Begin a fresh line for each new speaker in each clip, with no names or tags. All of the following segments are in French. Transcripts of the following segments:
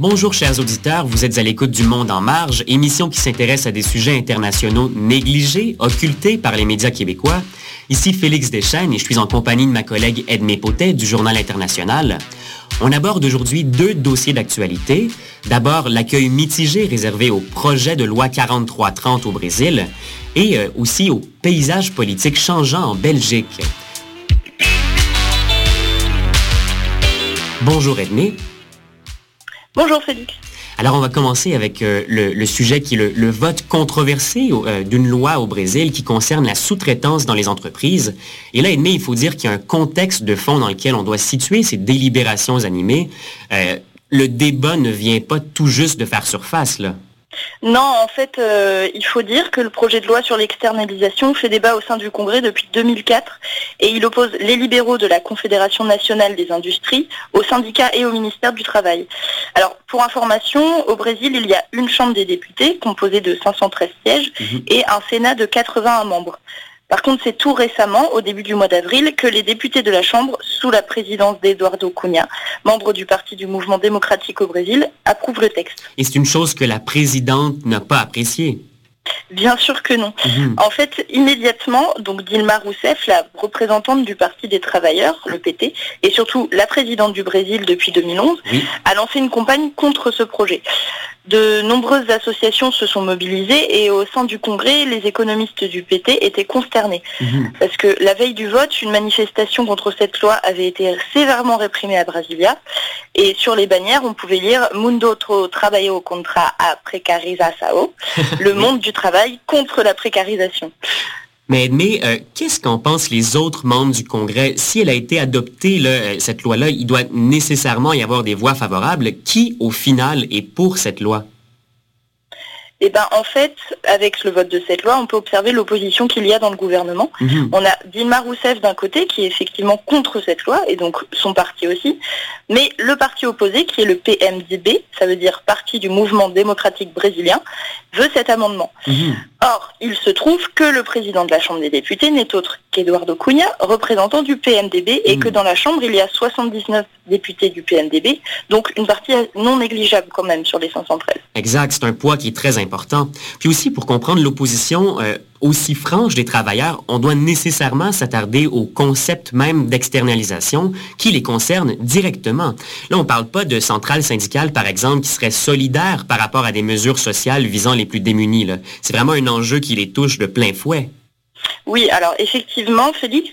Bonjour chers auditeurs, vous êtes à l'écoute du Monde en marge, émission qui s'intéresse à des sujets internationaux négligés, occultés par les médias québécois. Ici Félix Deschênes et je suis en compagnie de ma collègue Edmé Potet du Journal international. On aborde aujourd'hui deux dossiers d'actualité. D'abord, l'accueil mitigé réservé au projet de loi 4330 au Brésil et euh, aussi au paysage politique changeant en Belgique. Bonjour Edmé.
Bonjour Félix.
Alors on va commencer avec euh, le, sujet qui est le, vote controversé euh, d'une loi au Brésil qui concerne la sous-traitance dans les entreprises. Et là, Edmé, il faut dire qu'il y a un contexte de fond dans lequel on doit situer ces délibérations animées. Euh, le débat ne vient pas tout juste de faire surface, là.
Non, en fait, euh, il faut dire que le projet de loi sur l'externalisation fait débat au sein du Congrès depuis 2004 et il oppose les libéraux de la Confédération nationale des industries aux syndicats et au ministère du Travail. Alors, pour information, au Brésil, il y a une Chambre des députés composée de 513 sièges mhm. et un Sénat de 81 membres. Par contre, c'est tout récemment, au début du mois d'avril, que les députés de la Chambre, sous la présidence d'Eduardo Cunha, membre du Parti du Mouvement démocratique au Brésil, approuvent le texte.
Et c'est une chose que la présidente n'a pas appréciée.
Bien sûr que non. Mhm. En fait, immédiatement, donc Dilma Rousseff, la représentante du Parti des travailleurs, le PT, et surtout la présidente du Brésil depuis 2011, a lancé une campagne contre ce projet. De nombreuses associations se sont mobilisées et au sein du Congrès, les économistes du PT étaient consternés. Mhm. Parce que la veille du vote, une manifestation contre cette loi avait été sévèrement réprimée à Brasilia. Et sur les bannières, on pouvait lire Mundo trabalho contra a precarização, le monde du travail contre la précarisation.
Mais, mais euh, qu'est-ce qu'en pensent les autres membres du Congrès? Si elle a été adoptée, euh, cette loi-là, il doit nécessairement y avoir des voix favorables. Qui, au final, est pour cette loi?
Eh ben, en fait, avec le vote de cette loi, on peut observer l'opposition qu'il y a dans le gouvernement. Mhm. On a Dilma Rousseff d'un côté qui est effectivement contre cette loi, et donc son parti aussi, mais le parti opposé, qui est le PMDB, ça veut dire Parti du Mouvement démocratique brésilien, veut cet amendement. Mhm. Or, il se trouve que le président de la Chambre des députés n'est autre qu'Eduardo Cunha, représentant du PMDB, et mhm. que dans la Chambre, il y a 79 députés du PMDB, donc une partie non négligeable quand même sur les 513.
Exact, c'est un poids qui est très important puis aussi, pour comprendre l'opposition euh, aussi franche des travailleurs, on doit nécessairement s'attarder au concept même d'externalisation qui les concerne directement. Là, on ne parle pas de centrales syndicales, par exemple, qui seraient solidaires par rapport à des mesures sociales visant les plus démunis. C'est vraiment un enjeu qui les touche de plein fouet.
Oui, alors effectivement, Félix,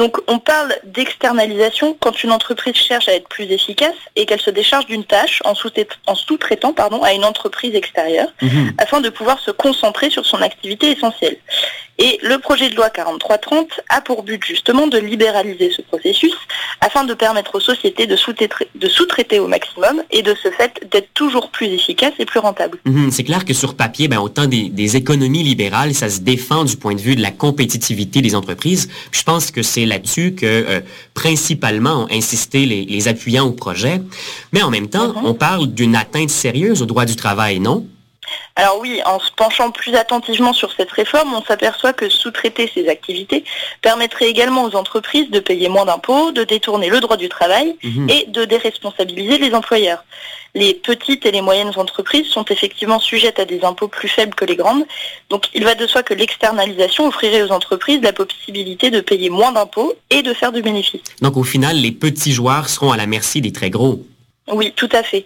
donc on parle d'externalisation quand une entreprise cherche à être plus efficace et qu'elle se décharge d'une tâche en sous-traitant pardon, à une entreprise extérieure mhm. afin de pouvoir se concentrer sur son activité essentielle. Et le projet de loi 4330 a pour but justement de libéraliser ce processus afin de permettre aux sociétés de sous-traiter au maximum et de ce fait d'être toujours plus efficaces et plus rentables.
Mhm, c'est clair que sur papier, ben, autant des, économies libérales, ça se défend du point de vue de la compétitivité des entreprises. je pense que c'est là-dessus que euh, principalement ont insisté les, appuyants au projet. Mais en même temps, mhm. on parle d'une atteinte sérieuse au droit du travail, non?
Alors oui, en se penchant plus attentivement sur cette réforme, on s'aperçoit que sous-traiter ces activités permettrait également aux entreprises de payer moins d'impôts, de détourner le droit du travail mhm. et de déresponsabiliser les employeurs. Les petites et les moyennes entreprises sont effectivement sujettes à des impôts plus faibles que les grandes. Donc il va de soi que l'externalisation offrirait aux entreprises la possibilité de payer moins d'impôts et de faire du bénéfice.
Donc au final, les petits joueurs seront à la merci des très gros.
Oui, tout à fait.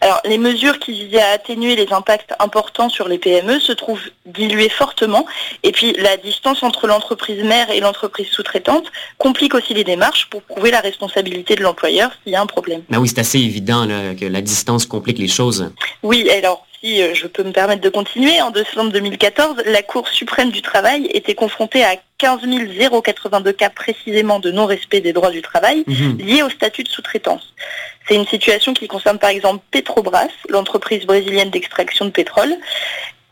Alors, les mesures qui visaient à atténuer les impacts importants sur les PME se trouvent diluées fortement. Et puis, la distance entre l'entreprise mère et l'entreprise sous-traitante complique aussi les démarches pour prouver la responsabilité de l'employeur s'il y a un problème.
Ben oui, c'est assez évident que la distance complique les choses.
Oui, alors, si euh, je peux me permettre de continuer, en décembre 2014, la Cour suprême du travail était confrontée à 15 082 cas précisément de non-respect des droits du travail mhm. liés au statut de sous-traitance. C'est une situation qui concerne par exemple Petrobras, l'entreprise brésilienne d'extraction de pétrole,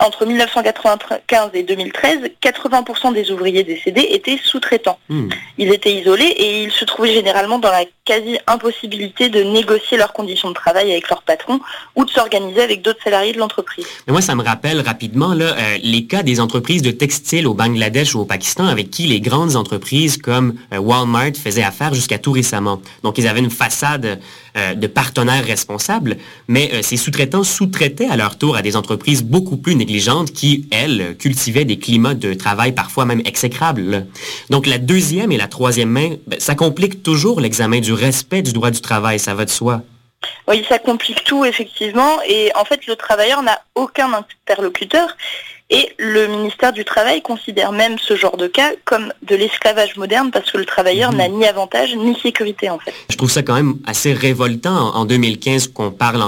entre 1995 et 2013, 80% des ouvriers décédés étaient sous-traitants. Hmm. Ils étaient isolés et ils se trouvaient généralement dans la quasi-impossibilité de négocier leurs conditions de travail avec leur patron ou de s'organiser avec d'autres salariés de l'entreprise.
moi, ça me rappelle rapidement là, euh, les cas des entreprises de textiles au Bangladesh ou au Pakistan avec qui les grandes entreprises comme euh, Walmart faisaient affaire jusqu'à tout récemment. Donc, ils avaient une façade euh, de partenaires responsables, mais ces sous-traitants sous-traitaient à leur tour à des entreprises beaucoup plus négligeables qui, elles, cultivaient des climats de travail parfois même exécrables. Donc la deuxième et la troisième main, ben, ça complique toujours l'examen du respect du droit du travail, ça va de soi.
Oui, ça complique tout, effectivement. Et en fait, le travailleur n'a aucun interlocuteur. Et le ministère du Travail considère même ce genre de cas comme de l'esclavage moderne parce que le travailleur mhm. n'a ni avantage ni sécurité en fait.
Je trouve ça quand même assez révoltant en 2015 qu'on parle